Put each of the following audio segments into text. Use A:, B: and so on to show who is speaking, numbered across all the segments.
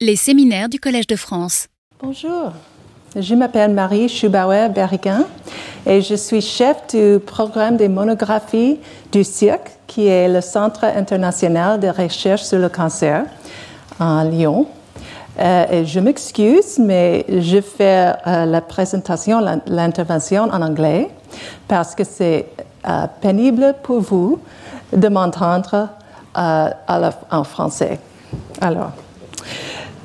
A: Les séminaires du Collège de France.
B: Bonjour, je m'appelle Marie Schubauer-Berrigan et je suis chef du programme des monographies du CIRC, qui est le Centre international de recherche sur le cancer à Lyon. Euh, je m'excuse, mais je fais euh, la présentation, l'intervention en anglais parce que c'est euh, pénible pour vous de m'entendre en français. Alors.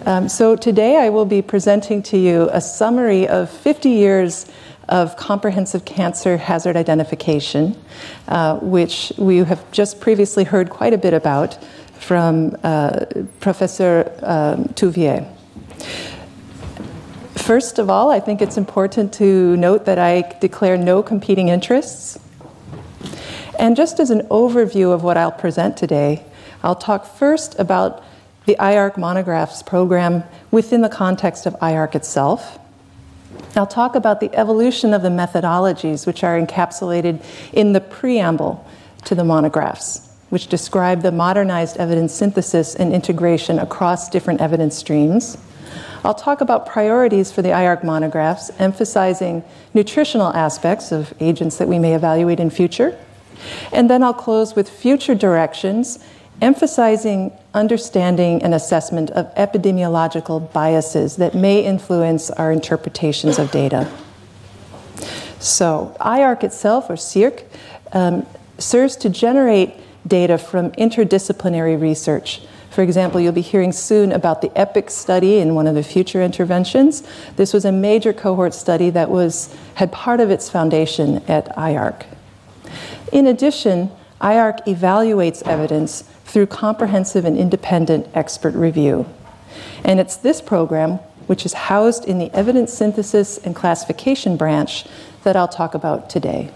B: Um, so today I will be presenting to you a summary of 50 years of comprehensive cancer hazard identification, uh, which we have just previously heard quite a bit about from uh, Professor um, Touvier. First of all, I think it's important to note that I declare no competing interests. And just as an overview of what I'll present today, I'll talk first about the IARC monographs program within the context of IARC itself. I'll talk about the evolution of the methodologies which are encapsulated in the preamble to the monographs, which describe the modernized evidence synthesis and integration across different evidence streams. I'll talk about priorities for the IARC monographs, emphasizing nutritional aspects of agents that we may evaluate in future. And then I'll close with future directions emphasizing understanding and assessment of epidemiological biases that may influence our interpretations of data. So, IARC itself, or CIRC, um, serves to generate data from interdisciplinary research. For example, you'll be hearing soon about the EPIC study in one of the future interventions. This was a major cohort study that was, had part of its foundation at IARC. In addition, IARC evaluates evidence through comprehensive and independent expert review. And it's this program, which is housed in the evidence synthesis and classification branch, that I'll talk about today.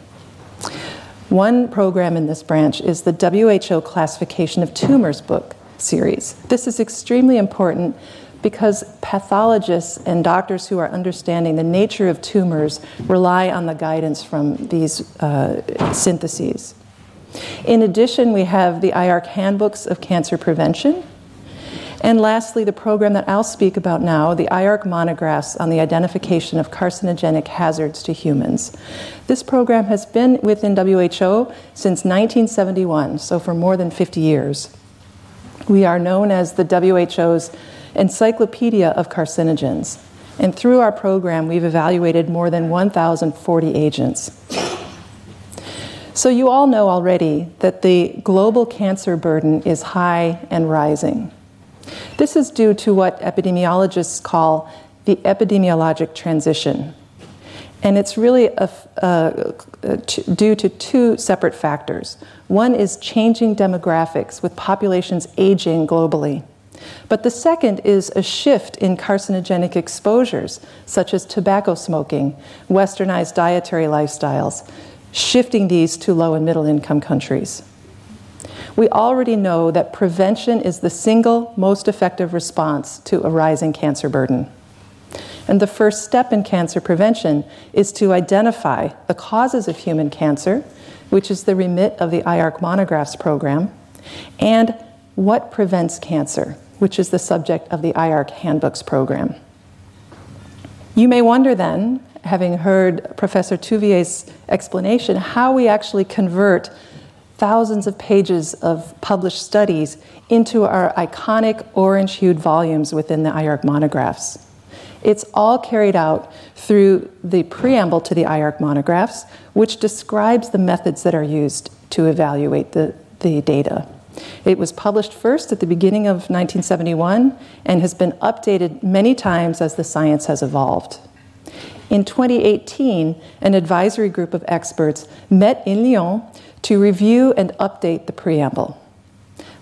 B: One program in this branch is the WHO Classification of Tumors book series. This is extremely important because pathologists and doctors who are understanding the nature of tumors rely on the guidance from these uh, syntheses. In addition, we have the IARC handbooks of cancer prevention. And lastly, the program that I'll speak about now, the IARC monographs on the identification of carcinogenic hazards to humans. This program has been within WHO since 1971, so for more than 50 years. We are known as the WHO's Encyclopedia of Carcinogens. And through our program, we've evaluated more than 1,040 agents. So, you all know already that the global cancer burden is high and rising. This is due to what epidemiologists call the epidemiologic transition. And it's really due to two separate factors. One is changing demographics with populations aging globally. But the second is a shift in carcinogenic exposures, such as tobacco smoking, westernized dietary lifestyles, shifting these to low and middle income countries. We already know that prevention is the single most effective response to a rising cancer burden. And the first step in cancer prevention is to identify the causes of human cancer, which is the remit of the IARC Monographs program, and what prevents cancer, which is the subject of the IARC Handbooks program. You may wonder then having heard Professor Touvier's explanation, how we actually convert thousands of pages of published studies into our iconic orange hued volumes within the IARC monographs. It's all carried out through the preamble to the IARC monographs, which describes the methods that are used to evaluate the, the data. It was published first at the beginning of 1971 and has been updated many times as the science has evolved. In 2018, an advisory group of experts met in Lyon to review and update the preamble.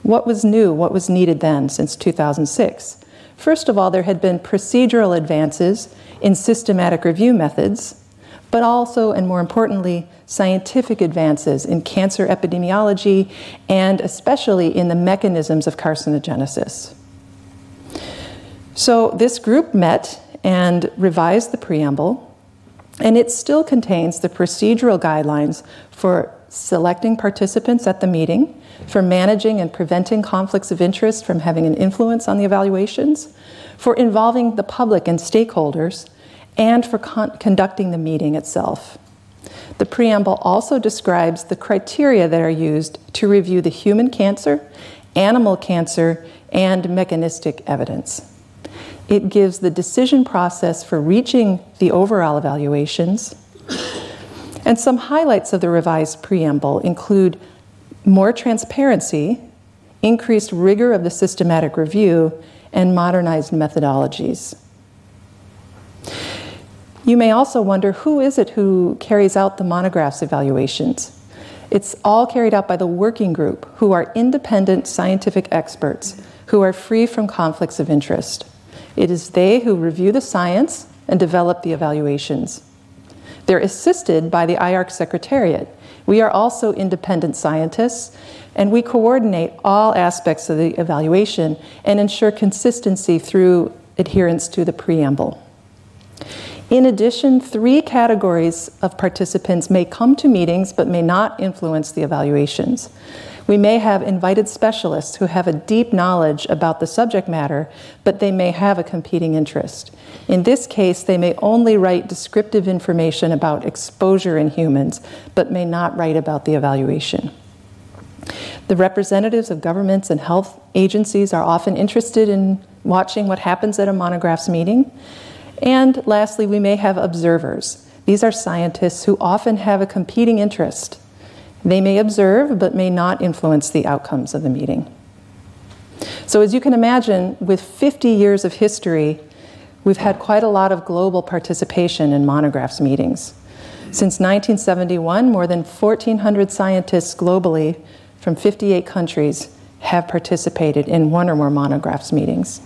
B: What was new? What was needed then since 2006? First of all, there had been procedural advances in systematic review methods, but also, and more importantly, scientific advances in cancer epidemiology and especially in the mechanisms of carcinogenesis. So, this group met and revised the preamble, and it still contains the procedural guidelines for selecting participants at the meeting, for managing and preventing conflicts of interest from having an influence on the evaluations, for involving the public and stakeholders, and for con- conducting the meeting itself. The preamble also describes the criteria that are used to review the human cancer, animal cancer, and mechanistic evidence. It gives the decision process for reaching the overall evaluations. And some highlights of the revised preamble include more transparency, increased rigor of the systematic review, and modernized methodologies. You may also wonder who is it who carries out the monographs evaluations? It's all carried out by the working group, who are independent scientific experts who are free from conflicts of interest. It is they who review the science and develop the evaluations. They're assisted by the IARC Secretariat. We are also independent scientists, and we coordinate all aspects of the evaluation and ensure consistency through adherence to the preamble. In addition, three categories of participants may come to meetings but may not influence the evaluations. We may have invited specialists who have a deep knowledge about the subject matter, but they may have a competing interest. In this case, they may only write descriptive information about exposure in humans, but may not write about the evaluation. The representatives of governments and health agencies are often interested in watching what happens at a monographs meeting. And lastly, we may have observers. These are scientists who often have a competing interest. They may observe, but may not influence the outcomes of the meeting. So, as you can imagine, with 50 years of history, we've had quite a lot of global participation in monographs meetings. Since 1971, more than 1,400 scientists globally from 58 countries have participated in one or more monographs meetings.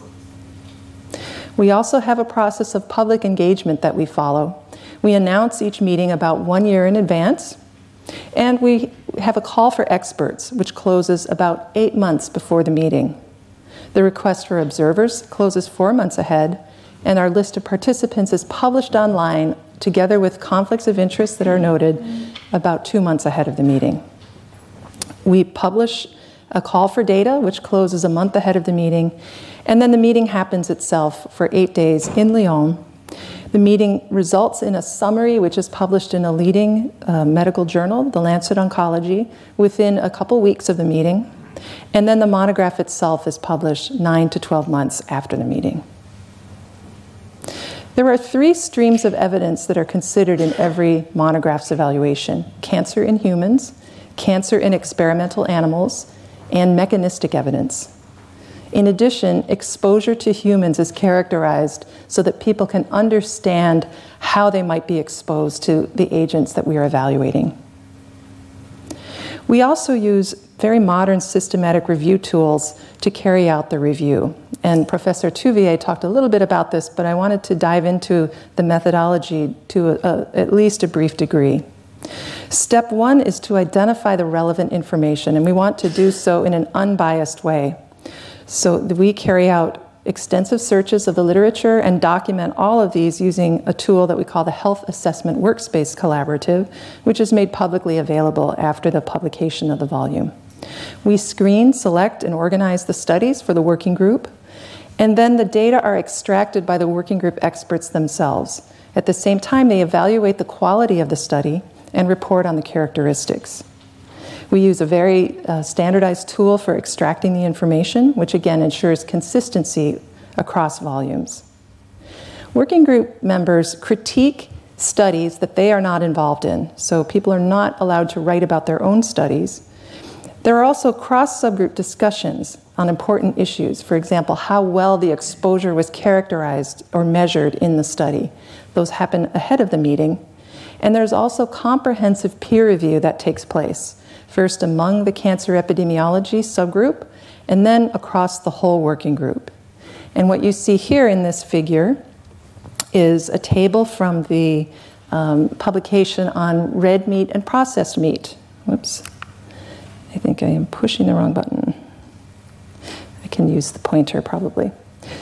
B: We also have a process of public engagement that we follow. We announce each meeting about one year in advance, and we have a call for experts, which closes about eight months before the meeting. The request for observers closes four months ahead, and our list of participants is published online together with conflicts of interest that are noted about two months ahead of the meeting. We publish a call for data, which closes a month ahead of the meeting, and then the meeting happens itself for eight days in Lyon. The meeting results in a summary, which is published in a leading uh, medical journal, the Lancet Oncology, within a couple weeks of the meeting. And then the monograph itself is published 9 to 12 months after the meeting. There are three streams of evidence that are considered in every monograph's evaluation cancer in humans, cancer in experimental animals, and mechanistic evidence. In addition, exposure to humans is characterized so that people can understand how they might be exposed to the agents that we are evaluating. We also use very modern systematic review tools to carry out the review. And Professor Touvier talked a little bit about this, but I wanted to dive into the methodology to a, a, at least a brief degree. Step one is to identify the relevant information, and we want to do so in an unbiased way. So we carry out extensive searches of the literature and document all of these using a tool that we call the Health Assessment Workspace Collaborative, which is made publicly available after the publication of the volume. We screen, select, and organize the studies for the working group, and then the data are extracted by the working group experts themselves. At the same time, they evaluate the quality of the study and report on the characteristics. We use a very uh, standardized tool for extracting the information, which again ensures consistency across volumes. Working group members critique studies that they are not involved in, so people are not allowed to write about their own studies. There are also cross subgroup discussions on important issues, for example, how well the exposure was characterized or measured in the study. Those happen ahead of the meeting. And there's also comprehensive peer review that takes place first among the cancer epidemiology subgroup, and then across the whole working group. And what you see here in this figure is a table from the um, publication on red meat and processed meat. Whoops. I think I am pushing the wrong button. I can use the pointer probably.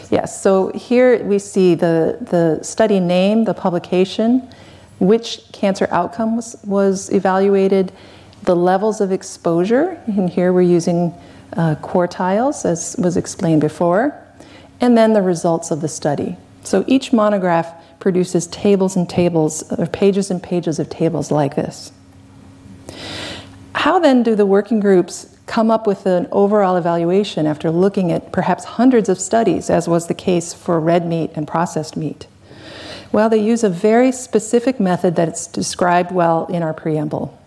B: Yes, so here we see the, the study name, the publication, which cancer outcome was, was evaluated, the levels of exposure, and here we're using uh, quartiles, as was explained before, and then the results of the study. So each monograph produces tables and tables, or pages and pages of tables like this. How then do the working groups come up with an overall evaluation after looking at perhaps hundreds of studies, as was the case for red meat and processed meat? Well, they use a very specific method that's described well in our preamble.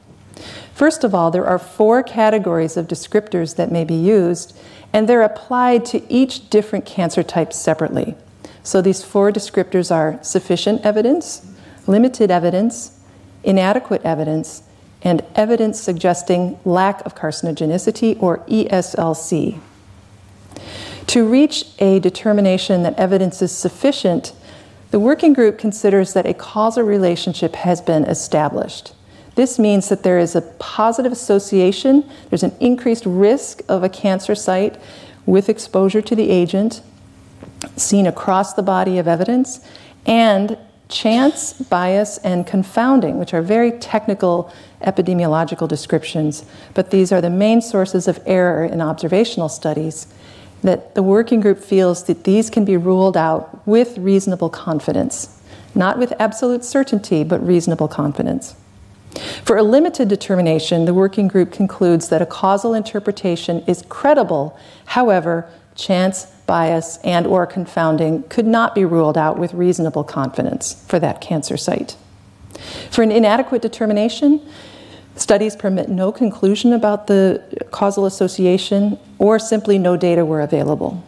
B: First of all, there are four categories of descriptors that may be used, and they're applied to each different cancer type separately. So these four descriptors are sufficient evidence, limited evidence, inadequate evidence, and evidence suggesting lack of carcinogenicity or ESLC. To reach a determination that evidence is sufficient, the working group considers that a causal relationship has been established. This means that there is a positive association, there's an increased risk of a cancer site with exposure to the agent seen across the body of evidence, and chance, bias, and confounding, which are very technical epidemiological descriptions, but these are the main sources of error in observational studies. That the working group feels that these can be ruled out with reasonable confidence, not with absolute certainty, but reasonable confidence. For a limited determination, the working group concludes that a causal interpretation is credible. However, chance, bias, and or confounding could not be ruled out with reasonable confidence for that cancer site. For an inadequate determination, studies permit no conclusion about the causal association or simply no data were available.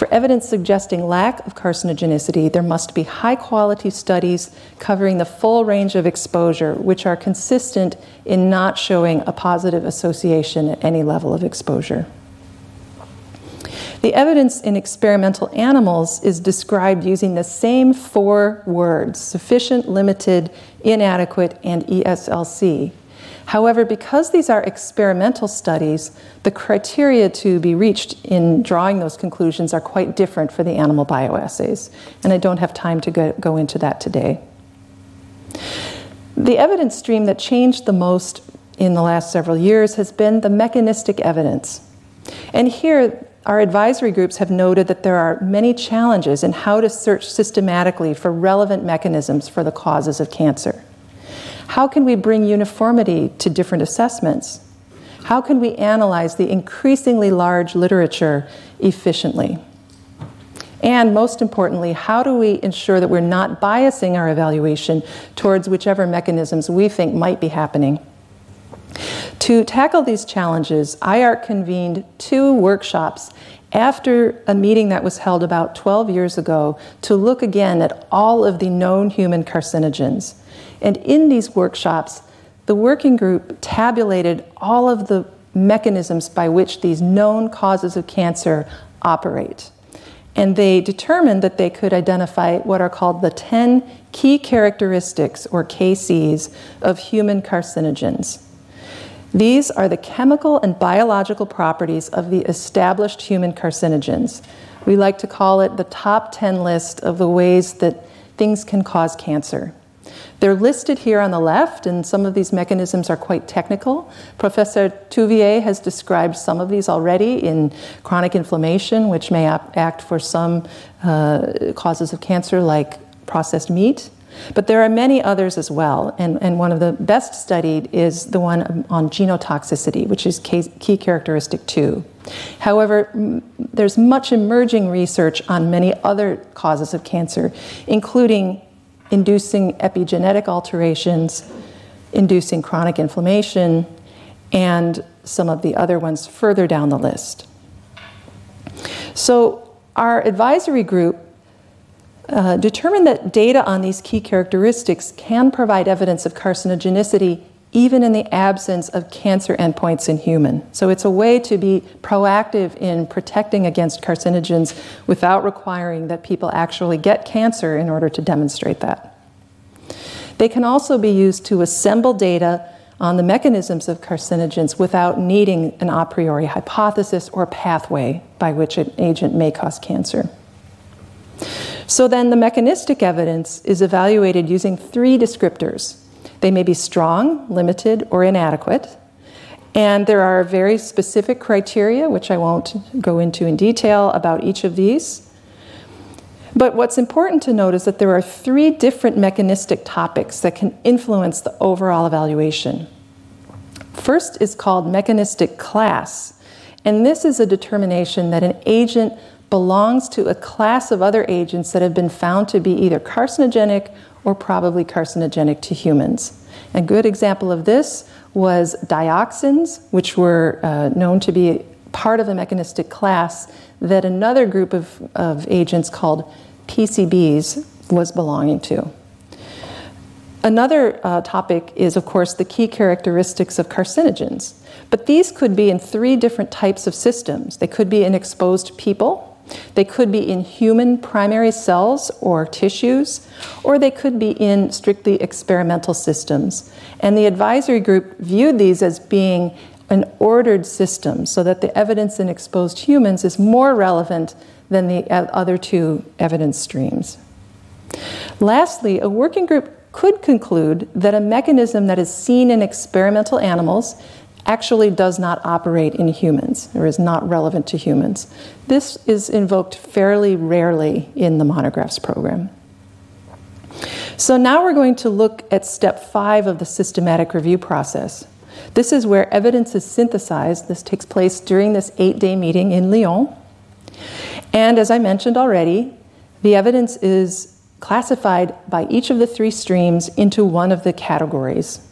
B: For evidence suggesting lack of carcinogenicity, there must be high quality studies covering the full range of exposure, which are consistent in not showing a positive association at any level of exposure. The evidence in experimental animals is described using the same four words sufficient, limited, inadequate, and ESLC. However, because these are experimental studies, the criteria to be reached in drawing those conclusions are quite different for the animal bioassays, and I don't have time to go, go into that today. The evidence stream that changed the most in the last several years has been the mechanistic evidence. And here, our advisory groups have noted that there are many challenges in how to search systematically for relevant mechanisms for the causes of cancer. How can we bring uniformity to different assessments? How can we analyze the increasingly large literature efficiently? And most importantly, how do we ensure that we're not biasing our evaluation towards whichever mechanisms we think might be happening? To tackle these challenges, IARC convened two workshops after a meeting that was held about 12 years ago to look again at all of the known human carcinogens. And in these workshops, the working group tabulated all of the mechanisms by which these known causes of cancer operate. And they determined that they could identify what are called the 10 key characteristics, or KCs, of human carcinogens. These are the chemical and biological properties of the established human carcinogens. We like to call it the top 10 list of the ways that things can cause cancer. They're listed here on the left, and some of these mechanisms are quite technical. Professor Touvier has described some of these already in chronic inflammation, which may act for some uh, causes of cancer, like processed meat. But there are many others as well, and, and one of the best studied is the one on genotoxicity, which is key characteristic two. However, there's much emerging research on many other causes of cancer, including inducing epigenetic alterations, inducing chronic inflammation, and some of the other ones further down the list. So, our advisory group uh, determined that data on these key characteristics can provide evidence of carcinogenicity even in the absence of cancer endpoints in human. So it's a way to be proactive in protecting against carcinogens without requiring that people actually get cancer in order to demonstrate that. They can also be used to assemble data on the mechanisms of carcinogens without needing an a priori hypothesis or pathway by which an agent may cause cancer. So then the mechanistic evidence is evaluated using three descriptors They may be strong, limited, or inadequate. And there are very specific criteria, which I won't go into in detail about each of these. But what's important to note is that there are three different mechanistic topics that can influence the overall evaluation. First is called mechanistic class, and this is a determination that an agent belongs to a class of other agents that have been found to be either carcinogenic or probably carcinogenic to humans. A good example of this was dioxins, which were uh, known to be part of a mechanistic class that another group of, of agents called PCBs was belonging to. Another uh, topic is, of course, the key characteristics of carcinogens. But these could be in three different types of systems. They could be in exposed people, they could be in human primary cells or tissues, or they could be in strictly experimental systems. And the advisory group viewed these as being an ordered system so that the evidence in exposed humans is more relevant than the other two evidence streams. Lastly, a working group could conclude that a mechanism that is seen in experimental animals actually does not operate in humans or is not relevant to humans. This is invoked fairly rarely in the monographs program. So now we're going to look at step five of the systematic review process. This is where evidence is synthesized. This takes place during this eight day meeting in Lyon. And as I mentioned already, the evidence is classified by each of the three streams into one of the categories.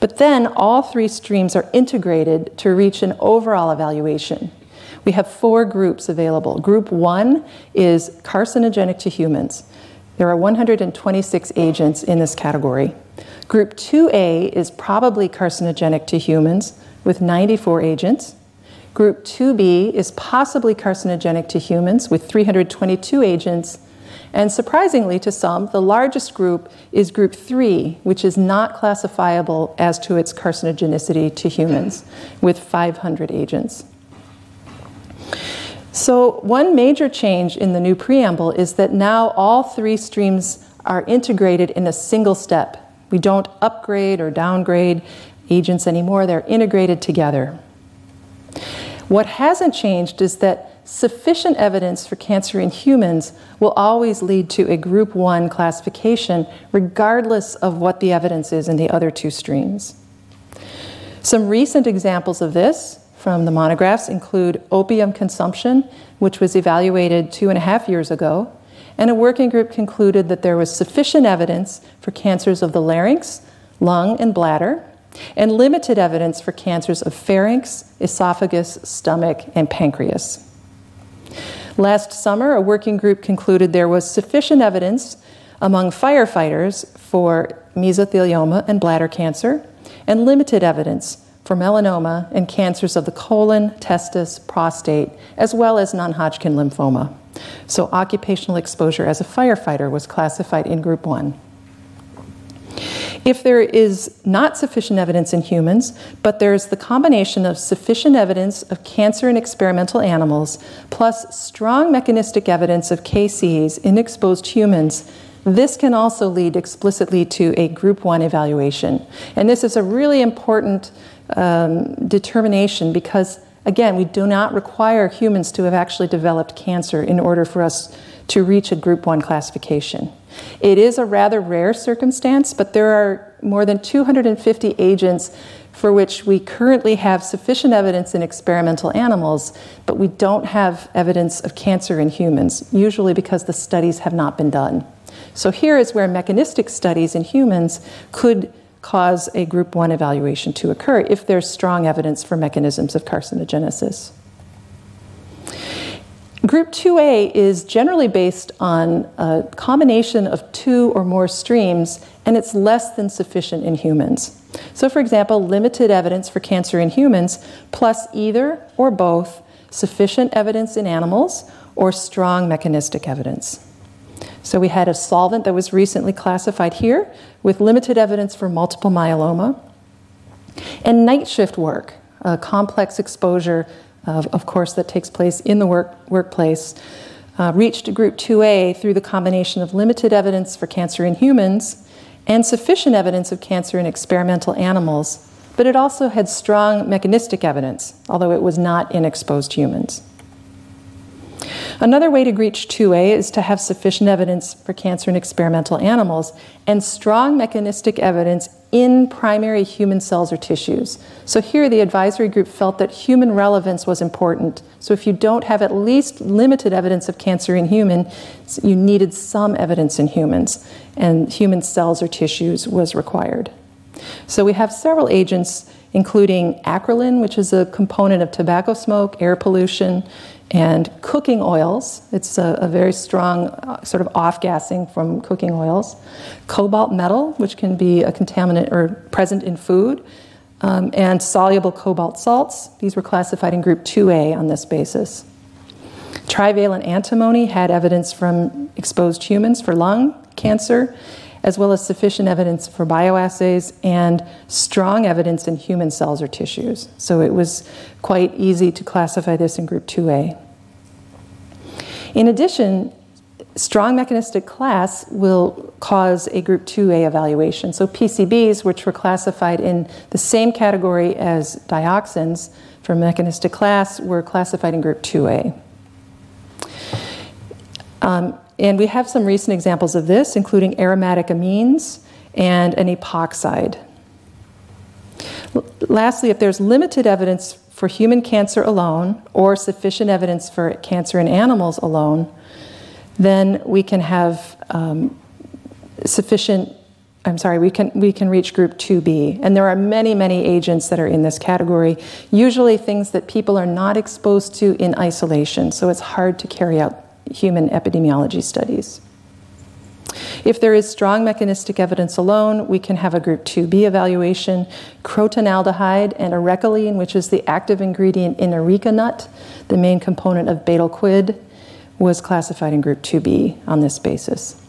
B: But then all three streams are integrated to reach an overall evaluation. We have four groups available. Group one is carcinogenic to humans. There are 126 agents in this category. Group 2A is probably carcinogenic to humans with 94 agents. Group 2B is possibly carcinogenic to humans with 322 agents. And surprisingly to some, the largest group is group 3, which is not classifiable as to its carcinogenicity to humans, with 500 agents. So, one major change in the new preamble is that now all three streams are integrated in a single step. We don't upgrade or downgrade agents anymore, they're integrated together. What hasn't changed is that sufficient evidence for cancer in humans will always lead to a group 1 classification, regardless of what the evidence is in the other two streams. Some recent examples of this from the monographs include opium consumption, which was evaluated two and a half years ago, and a working group concluded that there was sufficient evidence for cancers of the larynx, lung, and bladder, and limited evidence for cancers of pharynx, esophagus, stomach, and pancreas. Last summer, a working group concluded there was sufficient evidence among firefighters for mesothelioma and bladder cancer, and limited evidence for melanoma and cancers of the colon, testis, prostate, as well as non Hodgkin lymphoma. So, occupational exposure as a firefighter was classified in group one. If there is not sufficient evidence in humans, but there's the combination of sufficient evidence of cancer in experimental animals plus strong mechanistic evidence of KCs in exposed humans, this can also lead explicitly to a group one evaluation. And this is a really important um, determination because, again, we do not require humans to have actually developed cancer in order for us to reach a group one classification. It is a rather rare circumstance, but there are more than 250 agents for which we currently have sufficient evidence in experimental animals, but we don't have evidence of cancer in humans, usually because the studies have not been done. So here is where mechanistic studies in humans could cause a group 1 evaluation to occur if there's strong evidence for mechanisms of carcinogenesis. Group 2A is generally based on a combination of two or more streams, and it's less than sufficient in humans. So, for example, limited evidence for cancer in humans, plus either or both sufficient evidence in animals or strong mechanistic evidence. So, we had a solvent that was recently classified here with limited evidence for multiple myeloma, and night shift work, a complex exposure of, of course, that takes place in the work, workplace, uh, reached group 2A through the combination of limited evidence for cancer in humans and sufficient evidence of cancer in experimental animals, but it also had strong mechanistic evidence, although it was not in exposed humans. Another way to reach 2A is to have sufficient evidence for cancer in experimental animals and strong mechanistic evidence in primary human cells or tissues. So here the advisory group felt that human relevance was important. So if you don't have at least limited evidence of cancer in humans, you needed some evidence in humans, and human cells or tissues was required. So we have several agents including acrolein, which is a component of tobacco smoke, air pollution, and cooking oils. It's a, a very strong uh, sort of off gassing from cooking oils. Cobalt metal, which can be a contaminant or present in food, um, and soluble cobalt salts. These were classified in group 2A on this basis. Trivalent antimony had evidence from exposed humans for lung cancer, as well as sufficient evidence for bioassays and strong evidence in human cells or tissues. So it was quite easy to classify this in group 2A. In addition, strong mechanistic class will cause a group 2A evaluation. So PCBs, which were classified in the same category as dioxins for mechanistic class, were classified in group 2A. Um, and we have some recent examples of this, including aromatic amines and an epoxide. Lastly, if there's limited evidence for human cancer alone or sufficient evidence for cancer in animals alone, then we can have um, sufficient I'm sorry, we can, we can reach group 2B. And there are many, many agents that are in this category, usually things that people are not exposed to in isolation, so it's hard to carry out human epidemiology studies. If there is strong mechanistic evidence alone, we can have a group 2B evaluation. Crotonaldehyde and arecoline, which is the active ingredient in areca nut, the main component of betel quid, was classified in group 2B on this basis.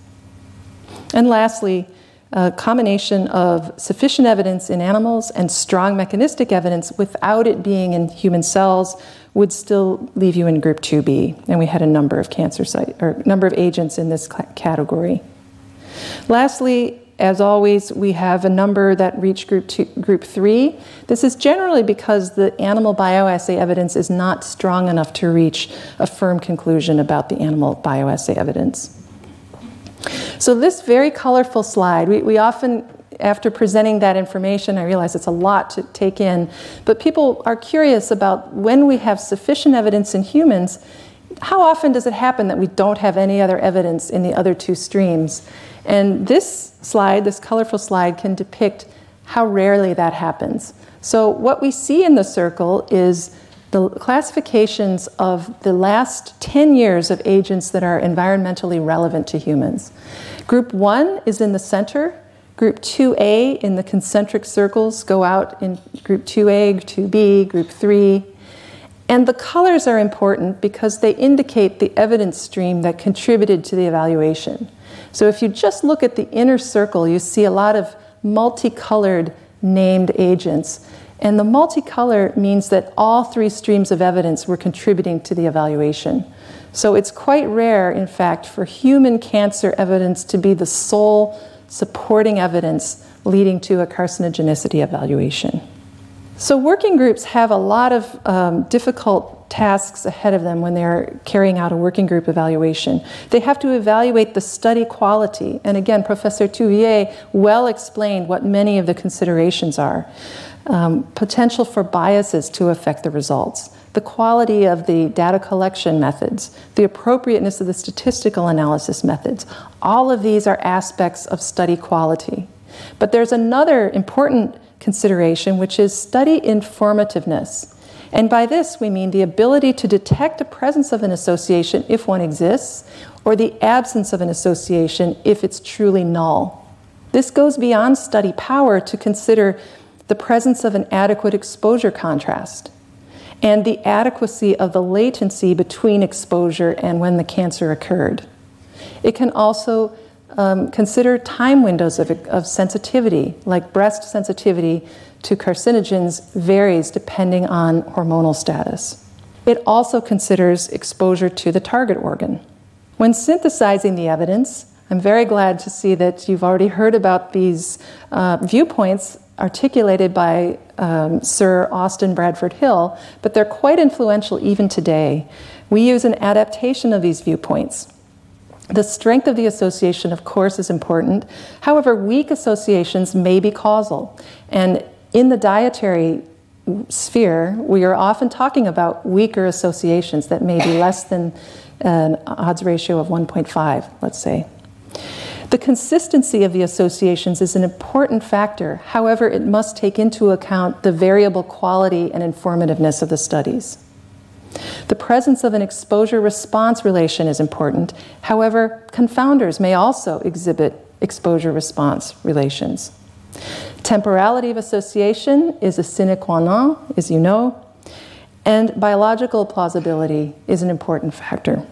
B: And lastly, a combination of sufficient evidence in animals and strong mechanistic evidence without it being in human cells would still leave you in group 2B. And we had a number of cancer site or number of agents in this category. Lastly, as always, we have a number that reach group, two, group 3. This is generally because the animal bioassay evidence is not strong enough to reach a firm conclusion about the animal bioassay evidence. So, this very colorful slide, we, we often after presenting that information, I realize it's a lot to take in. But people are curious about when we have sufficient evidence in humans, how often does it happen that we don't have any other evidence in the other two streams? And this slide, this colorful slide, can depict how rarely that happens. So, what we see in the circle is the classifications of the last 10 years of agents that are environmentally relevant to humans. Group one is in the center, Group 2A in the concentric circles go out in group 2A, 2B, group 3. And the colors are important because they indicate the evidence stream that contributed to the evaluation. So if you just look at the inner circle, you see a lot of multicolored named agents. And the multicolor means that all three streams of evidence were contributing to the evaluation. So it's quite rare, in fact, for human cancer evidence to be the sole supporting evidence leading to a carcinogenicity evaluation. So, working groups have a lot of um, difficult tasks ahead of them when they're carrying out a working group evaluation. They have to evaluate the study quality, and again, Professor Touvier well explained what many of the considerations are. Um, potential for biases to affect the results, the quality of the data collection methods, the appropriateness of the statistical analysis methods. All of these are aspects of study quality. But there's another important consideration, which is study informativeness. And by this, we mean the ability to detect the presence of an association if one exists, or the absence of an association if it's truly null. This goes beyond study power to consider the presence of an adequate exposure contrast and the adequacy of the latency between exposure and when the cancer occurred. It can also um, consider time windows of, of sensitivity, like breast sensitivity to carcinogens varies depending on hormonal status. It also considers exposure to the target organ. When synthesizing the evidence, I'm very glad to see that you've already heard about these uh, viewpoints articulated by um, Sir Austin Bradford Hill, but they're quite influential even today. We use an adaptation of these viewpoints. The strength of the association, of course, is important. However, weak associations may be causal. And in the dietary sphere, we are often talking about weaker associations that may be less than an odds ratio of 1.5, let's say. The consistency of the associations is an important factor. However, it must take into account the variable quality and informativeness of the studies. The presence of an exposure response relation is important. However, confounders may also exhibit exposure response relations. Temporality of association is a sine qua non, as you know, and biological plausibility is an important factor.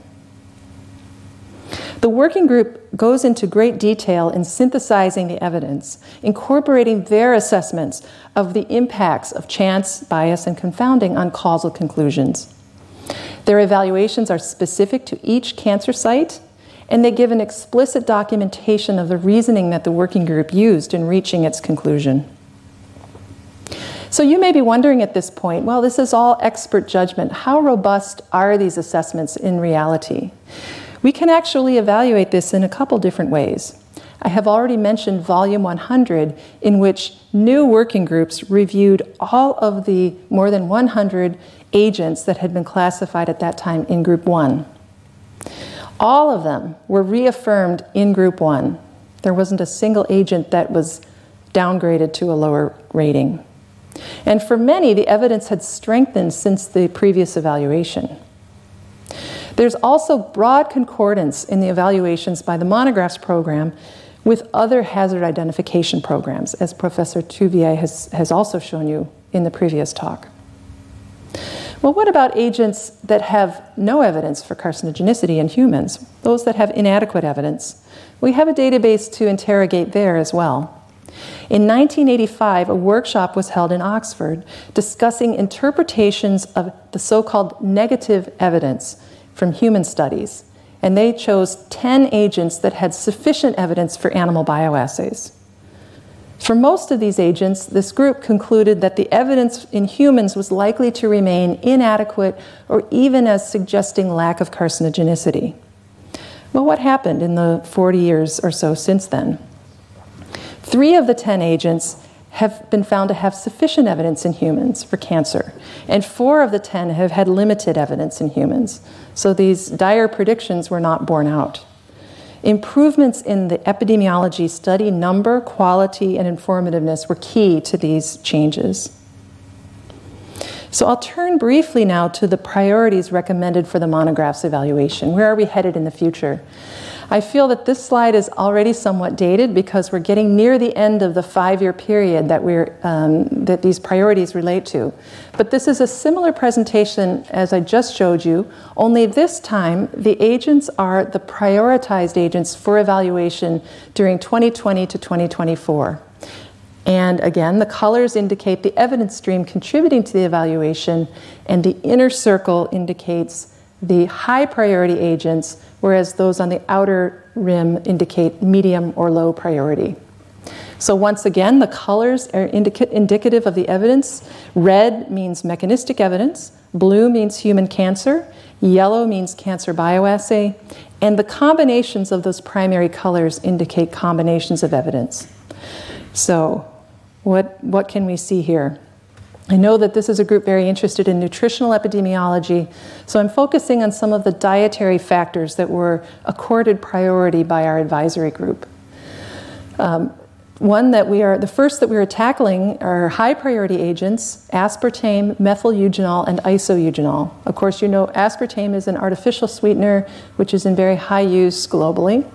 B: The working group goes into great detail in synthesizing the evidence, incorporating their assessments of the impacts of chance, bias, and confounding on causal conclusions. Their evaluations are specific to each cancer site, and they give an explicit documentation of the reasoning that the working group used in reaching its conclusion. So you may be wondering at this point well, this is all expert judgment. How robust are these assessments in reality? We can actually evaluate this in a couple different ways. I have already mentioned Volume 100, in which new working groups reviewed all of the more than 100 agents that had been classified at that time in Group 1. All of them were reaffirmed in Group 1. There wasn't a single agent that was downgraded to a lower rating. And for many, the evidence had strengthened since the previous evaluation. There's also broad concordance in the evaluations by the monographs program with other hazard identification programs, as Professor Touvier has, has also shown you in the previous talk. Well, what about agents that have no evidence for carcinogenicity in humans, those that have inadequate evidence? We have a database to interrogate there as well. In 1985, a workshop was held in Oxford discussing interpretations of the so called negative evidence from human studies, and they chose 10 agents that had sufficient evidence for animal bioassays. For most of these agents, this group concluded that the evidence in humans was likely to remain inadequate or even as suggesting lack of carcinogenicity. Well, what happened in the 40 years or so since then? Three of the 10 agents have been found to have sufficient evidence in humans for cancer, and four of the 10 have had limited evidence in humans. So these dire predictions were not borne out. Improvements in the epidemiology study number, quality, and informativeness were key to these changes. So I'll turn briefly now to the priorities recommended for the monograph's evaluation. Where are we headed in the future? I feel that this slide is already somewhat dated because we're getting near the end of the five-year period that, we're, um, that these priorities relate to. But this is a similar presentation as I just showed you, only this time the agents are the prioritized agents for evaluation during 2020 to 2024. And again, the colors indicate the evidence stream contributing to the evaluation, and the inner circle indicates the high priority agents, whereas those on the outer rim indicate medium or low priority. So, once again, the colors are indica- indicative of the evidence. Red means mechanistic evidence, blue means human cancer, yellow means cancer bioassay, and the combinations of those primary colors indicate combinations of evidence. So, what, what can we see here? I know that this is a group very interested in nutritional epidemiology, so I'm focusing on some of the dietary factors that were accorded priority by our advisory group. Um, one that we are, the first that we are tackling are high priority agents aspartame, methyl-eugenol, and isoeugenol. Of course, you know aspartame is an artificial sweetener which is in very high use globally.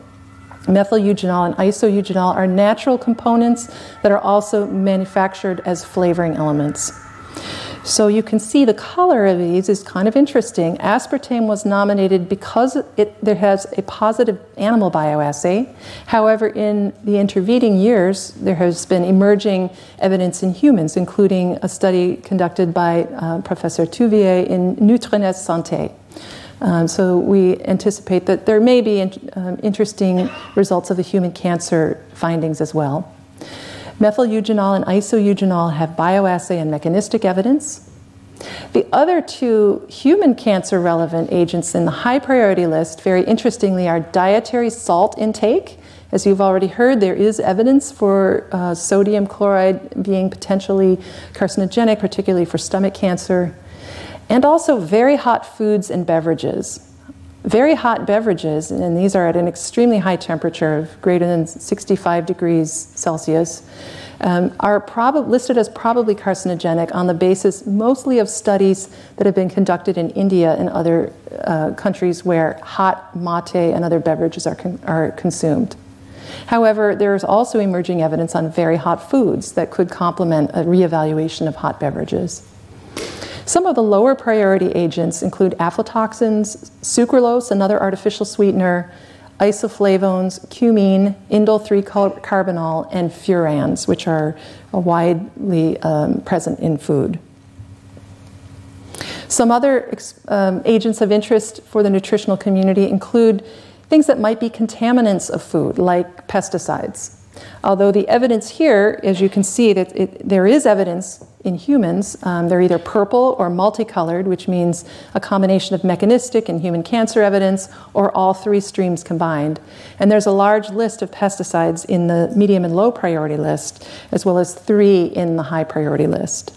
B: Methyl-eugenol and isoeugenol are natural components that are also manufactured as flavoring elements. So you can see the color of these is kind of interesting. Aspartame was nominated because it, there has a positive animal bioassay. However, in the intervening years, there has been emerging evidence in humans, including a study conducted by uh, Professor Touvier in Nutrinet Santé. Um, so we anticipate that there may be in, um, interesting results of the human cancer findings as well. Methyl-eugenol and isoeugenol have bioassay and mechanistic evidence. The other two human cancer relevant agents in the high priority list, very interestingly, are dietary salt intake. As you've already heard, there is evidence for uh, sodium chloride being potentially carcinogenic, particularly for stomach cancer, and also very hot foods and beverages. Very hot beverages, and these are at an extremely high temperature of greater than 65 degrees Celsius, um, are prob- listed as probably carcinogenic on the basis mostly of studies that have been conducted in India and other uh, countries where hot mate and other beverages are, con- are consumed. However, there is also emerging evidence on very hot foods that could complement a reevaluation of hot beverages. Some of the lower priority agents include aflatoxins, sucralose, another artificial sweetener, isoflavones, cumene, indole 3 carbinol, and furans, which are widely um, present in food. Some other um, agents of interest for the nutritional community include things that might be contaminants of food, like pesticides. Although the evidence here, as you can see, that it, there is evidence in humans. Um, they're either purple or multicolored, which means a combination of mechanistic and human cancer evidence, or all three streams combined. And there's a large list of pesticides in the medium and low priority list, as well as three in the high priority list.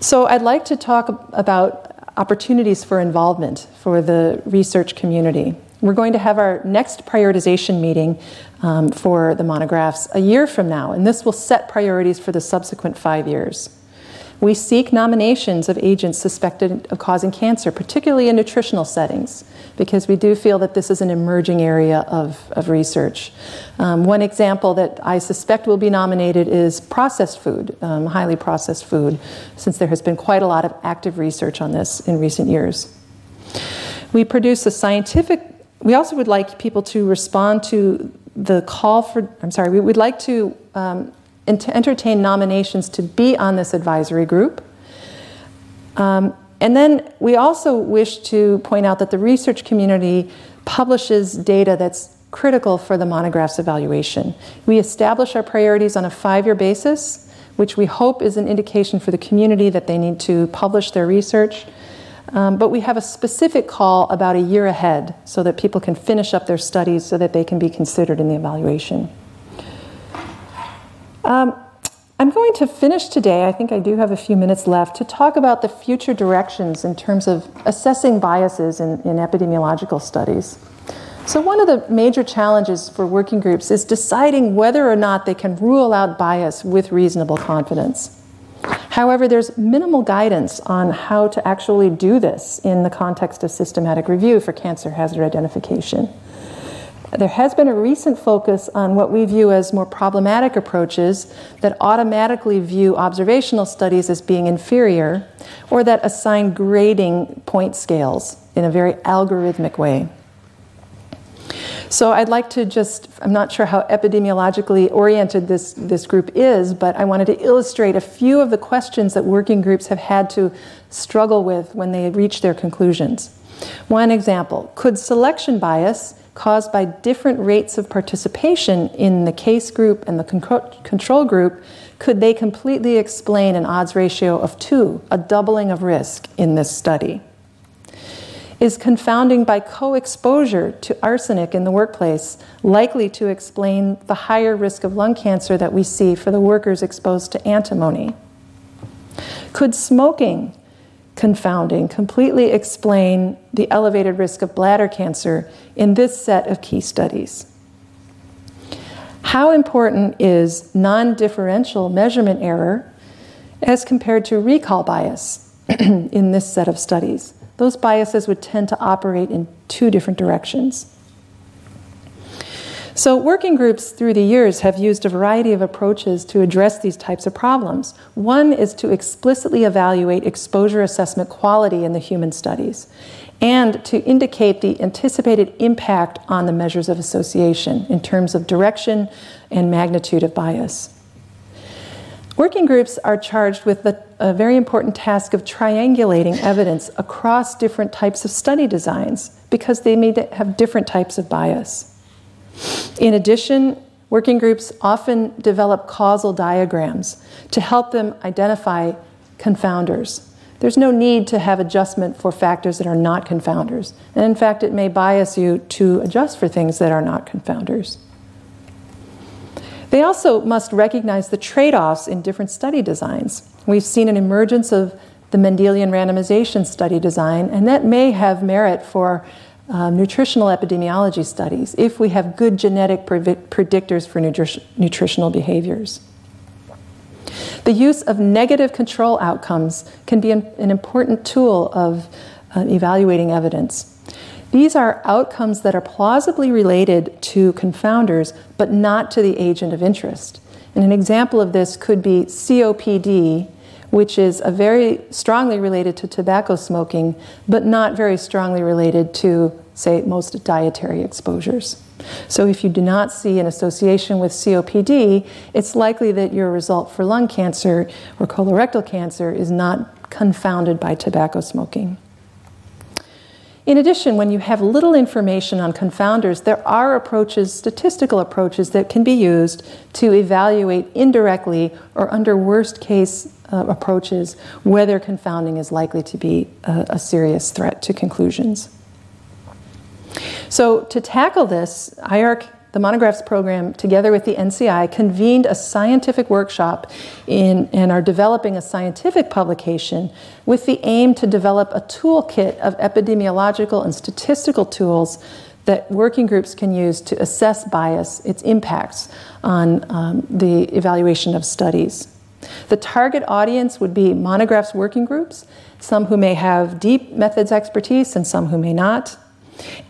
B: So I'd like to talk about opportunities for involvement for the research community. We're going to have our next prioritization meeting um, for the monographs a year from now, and this will set priorities for the subsequent five years. We seek nominations of agents suspected of causing cancer, particularly in nutritional settings, because we do feel that this is an emerging area of, of research. Um, one example that I suspect will be nominated is processed food, um, highly processed food, since there has been quite a lot of active research on this in recent years. We produce a scientific we also would like people to respond to the call for, I'm sorry, we would like to, um, entertain nominations to be on this advisory group. Um, and then we also wish to point out that the research community publishes data that's critical for the monograph's evaluation. We establish our priorities on a five year basis, which we hope is an indication for the community that they need to publish their research. Um, but we have a specific call about a year ahead so that people can finish up their studies so that they can be considered in the evaluation. Um, I'm going to finish today, I think I do have a few minutes left, to talk about the future directions in terms of assessing biases in, in epidemiological studies. So, one of the major challenges for working groups is deciding whether or not they can rule out bias with reasonable confidence. However, there's minimal guidance on how to actually do this in the context of systematic review for cancer hazard identification. There has been a recent focus on what we view as more problematic approaches that automatically view observational studies as being inferior or that assign grading point scales in a very algorithmic way. So I'd like to just, I'm not sure how epidemiologically oriented this, this group is, but I wanted to illustrate a few of the questions that working groups have had to struggle with when they reach their conclusions. One example could selection bias caused by different rates of participation in the case group and the control group could they completely explain an odds ratio of two, a doubling of risk in this study? Is confounding by co exposure to arsenic in the workplace likely to explain the higher risk of lung cancer that we see for the workers exposed to antimony? Could smoking confounding completely explain the elevated risk of bladder cancer in this set of key studies? How important is non differential measurement error as compared to recall bias in this set of studies? Those biases would tend to operate in two different directions. So, working groups through the years have used a variety of approaches to address these types of problems. One is to explicitly evaluate exposure assessment quality in the human studies and to indicate the anticipated impact on the measures of association in terms of direction and magnitude of bias. Working groups are charged with the, a very important task of triangulating evidence across different types of study designs because they may have different types of bias. In addition, working groups often develop causal diagrams to help them identify confounders. There's no need to have adjustment for factors that are not confounders. And in fact, it may bias you to adjust for things that are not confounders. They also must recognize the trade offs in different study designs. We've seen an emergence of the Mendelian randomization study design, and that may have merit for um, nutritional epidemiology studies if we have good genetic predictors for nutri- nutritional behaviors. The use of negative control outcomes can be an, an important tool of uh, evaluating evidence. These are outcomes that are plausibly related to confounders, but not to the agent of interest. And an example of this could be COPD, which is a very strongly related to tobacco smoking, but not very strongly related to, say, most dietary exposures. So if you do not see an association with COPD, it's likely that your result for lung cancer or colorectal cancer is not confounded by tobacco smoking. In addition, when you have little information on confounders, there are approaches, statistical approaches, that can be used to evaluate indirectly or under worst case uh, approaches whether confounding is likely to be a, a serious threat to conclusions. So, to tackle this, IARC the monographs program, together with the NCI, convened a scientific workshop in, and are developing a scientific publication with the aim to develop a toolkit of epidemiological and statistical tools that working groups can use to assess bias, its impacts on um, the evaluation of studies. The target audience would be monographs working groups, some who may have deep methods expertise and some who may not.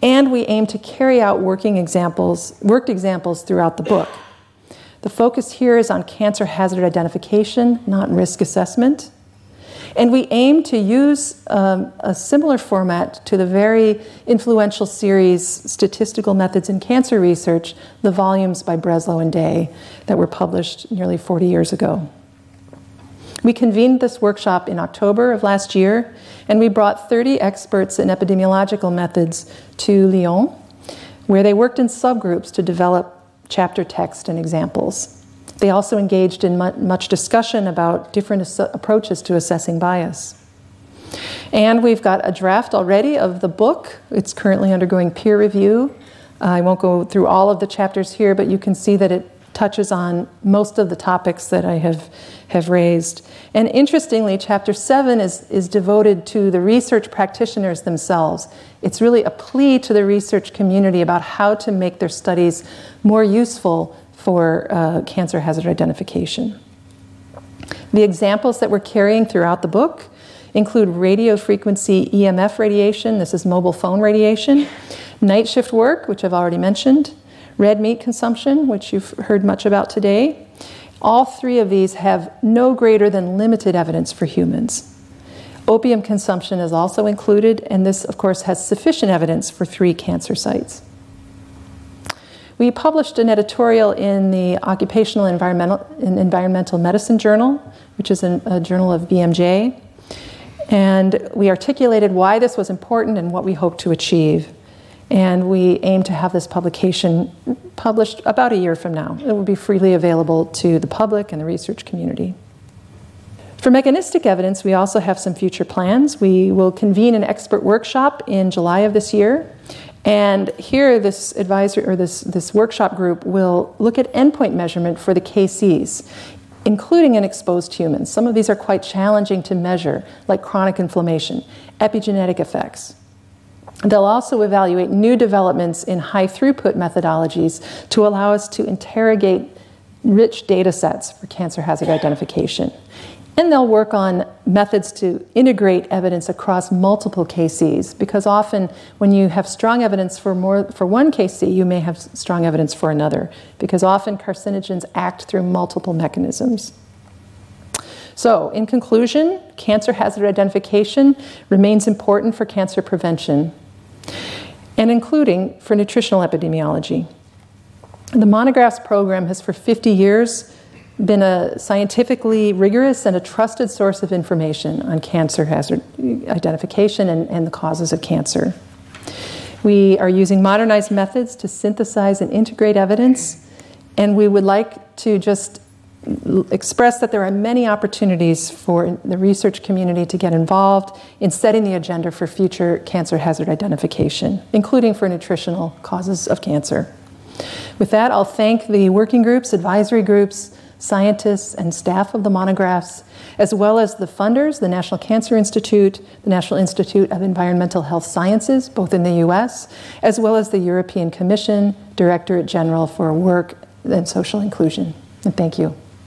B: And we aim to carry out working examples, worked examples throughout the book. The focus here is on cancer hazard identification, not risk assessment. And we aim to use um, a similar format to the very influential series Statistical Methods in Cancer Research, the volumes by Breslow and Day that were published nearly 40 years ago. We convened this workshop in October of last year, and we brought 30 experts in epidemiological methods to Lyon, where they worked in subgroups to develop chapter text and examples. They also engaged in much discussion about different approaches to assessing bias. And we've got a draft already of the book. It's currently undergoing peer review. I won't go through all of the chapters here, but you can see that it touches on most of the topics that I have, have raised. And interestingly, chapter seven is, is devoted to the research practitioners themselves. It's really a plea to the research community about how to make their studies more useful for uh, cancer hazard identification. The examples that we're carrying throughout the book include radio frequency EMF radiation, this is mobile phone radiation, night shift work, which I've already mentioned, red meat consumption, which you've heard much about today. All three of these have no greater than limited evidence for humans. Opium consumption is also included, and this, of course, has sufficient evidence for three cancer sites. We published an editorial in the Occupational Environmental, Environmental Medicine Journal, which is a journal of BMJ, and we articulated why this was important and what we hope to achieve. And we aim to have this publication published about a year from now. It will be freely available to the public and the research community. For mechanistic evidence, we also have some future plans. We will convene an expert workshop in July of this year. And here, this advisory or this, this workshop group will look at endpoint measurement for the KCs, including in exposed humans. Some of these are quite challenging to measure, like chronic inflammation, epigenetic effects, They'll also evaluate new developments in high throughput methodologies to allow us to interrogate rich data sets for cancer hazard identification. And they'll work on methods to integrate evidence across multiple KCs because often when you have strong evidence for more for one KC, you may have strong evidence for another because often carcinogens act through multiple mechanisms. So, in conclusion, cancer hazard identification remains important for cancer prevention and including for nutritional epidemiology. The Monographs program has for 50 years been a scientifically rigorous and a trusted source of information on cancer hazard identification and, and the causes of cancer. We are using modernized methods to synthesize and integrate evidence, and we would like to just express that there are many opportunities for the research community to get involved in setting the agenda for future cancer hazard identification, including for nutritional causes of cancer. With that, I'll thank the working groups, advisory groups, scientists, and staff of the monographs, as well as the funders, the National Cancer Institute, the National Institute of Environmental Health Sciences, both in the US, as well as the European Commission, Directorate General for Work and Social Inclusion. And thank you.